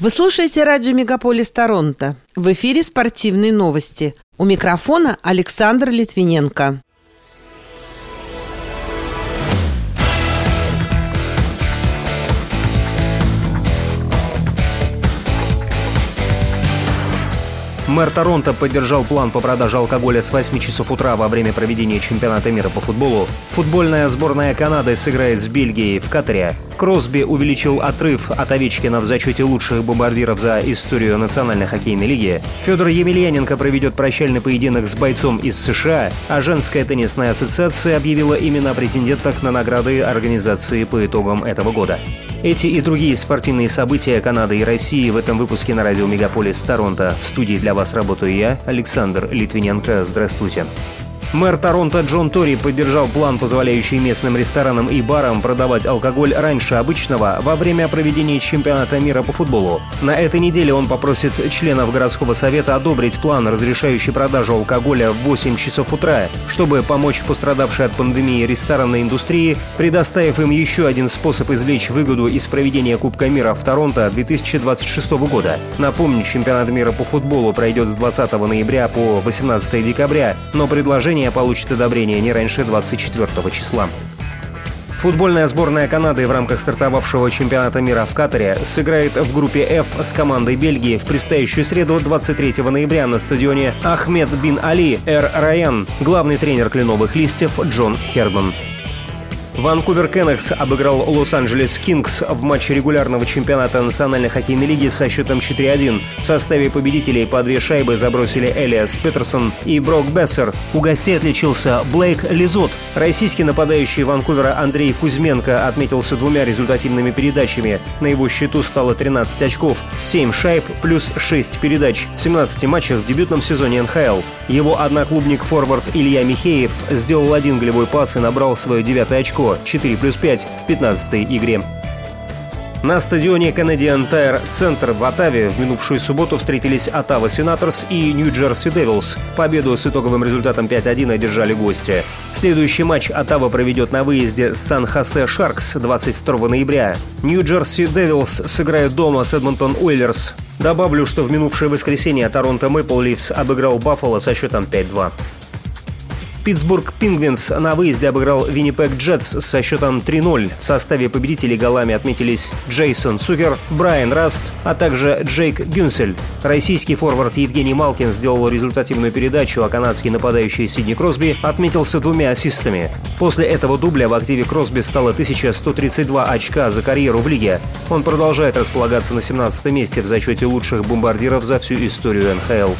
Вы слушаете радио «Мегаполис Торонто». В эфире спортивные новости. У микрофона Александр Литвиненко. Мэр Торонто поддержал план по продаже алкоголя с 8 часов утра во время проведения чемпионата мира по футболу. Футбольная сборная Канады сыграет с Бельгией в Катаре. Кросби увеличил отрыв от Овечкина в зачете лучших бомбардиров за историю Национальной хоккейной лиги. Федор Емельяненко проведет прощальный поединок с бойцом из США, а женская теннисная ассоциация объявила имена претенденток на награды организации по итогам этого года. Эти и другие спортивные события Канады и России в этом выпуске на радио Мегаполис Торонто. В студии для вас работаю я, Александр Литвиненко. Здравствуйте. Мэр Торонто Джон Тори поддержал план, позволяющий местным ресторанам и барам продавать алкоголь раньше обычного во время проведения чемпионата мира по футболу. На этой неделе он попросит членов городского совета одобрить план, разрешающий продажу алкоголя в 8 часов утра, чтобы помочь пострадавшей от пандемии ресторанной индустрии, предоставив им еще один способ извлечь выгоду из проведения Кубка мира в Торонто 2026 года. Напомню, чемпионат мира по футболу пройдет с 20 ноября по 18 декабря, но предложение решение получит одобрение не раньше 24 числа. Футбольная сборная Канады в рамках стартовавшего чемпионата мира в Катаре сыграет в группе F с командой Бельгии в предстоящую среду 23 ноября на стадионе Ахмед Бин Али Эр Райан, главный тренер кленовых листьев Джон Херман. Ванкувер Кеннекс обыграл Лос-Анджелес Кингс в матче регулярного чемпионата Национальной хоккейной лиги со счетом 4-1. В составе победителей по две шайбы забросили Элиас Петерсон и Брок Бессер. У гостей отличился Блейк Лизот. Российский нападающий Ванкувера Андрей Кузьменко отметился двумя результативными передачами. На его счету стало 13 очков, 7 шайб плюс 6 передач в 17 матчах в дебютном сезоне НХЛ. Его одноклубник-форвард Илья Михеев сделал один голевой пас и набрал свое девятое очко. 4 плюс 5 в 15-й игре. На стадионе Canadian Tire Center в Оттаве в минувшую субботу встретились Оттава Сенаторс и Нью-Джерси Девилс. Победу с итоговым результатом 5-1 одержали гости. Следующий матч Оттава проведет на выезде с Сан-Хосе Шаркс 22 ноября. Нью-Джерси Девилс сыграет дома с Эдмонтон Ойлерс. Добавлю, что в минувшее воскресенье Торонто Мэпл Ливс обыграл Баффало со счетом 5-2. Питтсбург Пингвинс на выезде обыграл Виннипег Джетс со счетом 3-0. В составе победителей голами отметились Джейсон Цукер, Брайан Раст, а также Джейк Генцел. Российский форвард Евгений Малкин сделал результативную передачу, а канадский нападающий Сидни Кросби отметился двумя ассистами. После этого дубля в активе Кросби стало 1132 очка за карьеру в лиге. Он продолжает располагаться на 17 месте в зачете лучших бомбардиров за всю историю НХЛ.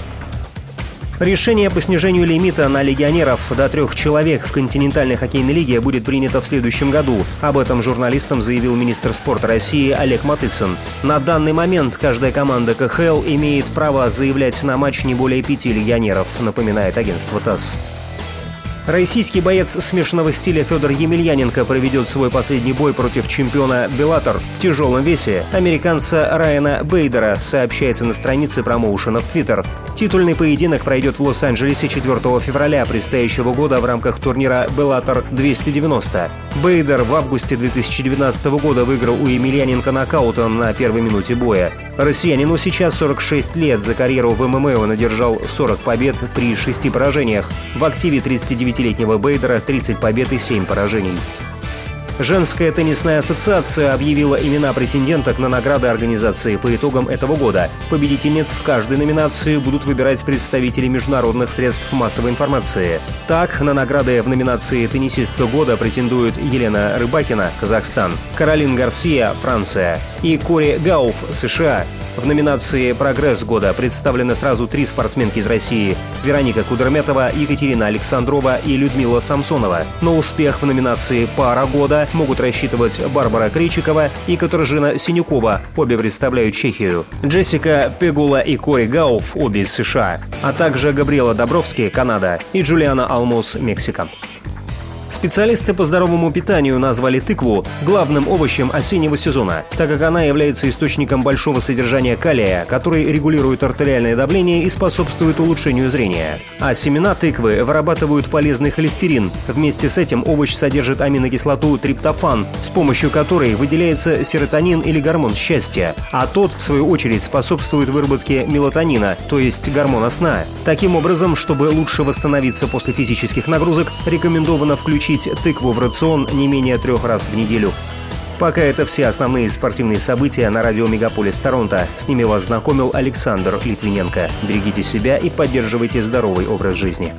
Решение по снижению лимита на легионеров до трех человек в континентальной хоккейной лиге будет принято в следующем году. Об этом журналистам заявил министр спорта России Олег Матыцын. На данный момент каждая команда КХЛ имеет право заявлять на матч не более пяти легионеров, напоминает агентство ТАСС. Российский боец смешанного стиля Федор Емельяненко проведет свой последний бой против чемпиона Беллатор в тяжелом весе американца Райана Бейдера, сообщается на странице промоушена в Твиттер. Титульный поединок пройдет в Лос-Анджелесе 4 февраля предстоящего года в рамках турнира Беллатор 290. Бейдер в августе 2019 года выиграл у Емельяненко нокаутом на первой минуте боя. Россиянину сейчас 46 лет. За карьеру в ММА он одержал 40 побед при 6 поражениях. В активе 39 25-летнего Бейдера 30 побед и 7 поражений. Женская теннисная ассоциация объявила имена претенденток на награды организации по итогам этого года. Победительниц в каждой номинации будут выбирать представители международных средств массовой информации. Так, на награды в номинации «Теннисистка года» претендуют Елена Рыбакина, Казахстан, Каролин Гарсия, Франция и Кори Гауф, США. В номинации «Прогресс года» представлены сразу три спортсменки из России – Вероника Кудерметова, Екатерина Александрова и Людмила Самсонова. На успех в номинации «Пара года» могут рассчитывать Барбара Кричикова и Катаржина Синюкова, обе представляют Чехию, Джессика Пегула и Кори Гауф, обе из США, а также Габриэла Добровский, Канада, и Джулиана Алмус, Мексика. Специалисты по здоровому питанию назвали тыкву главным овощем осеннего сезона, так как она является источником большого содержания калия, который регулирует артериальное давление и способствует улучшению зрения. А семена тыквы вырабатывают полезный холестерин. Вместе с этим овощ содержит аминокислоту триптофан, с помощью которой выделяется серотонин или гормон счастья, а тот, в свою очередь, способствует выработке мелатонина, то есть гормона сна. Таким образом, чтобы лучше восстановиться после физических нагрузок, рекомендовано включить включить тыкву в рацион не менее трех раз в неделю. Пока это все основные спортивные события на радио Мегаполис Торонто. С ними вас знакомил Александр Литвиненко. Берегите себя и поддерживайте здоровый образ жизни.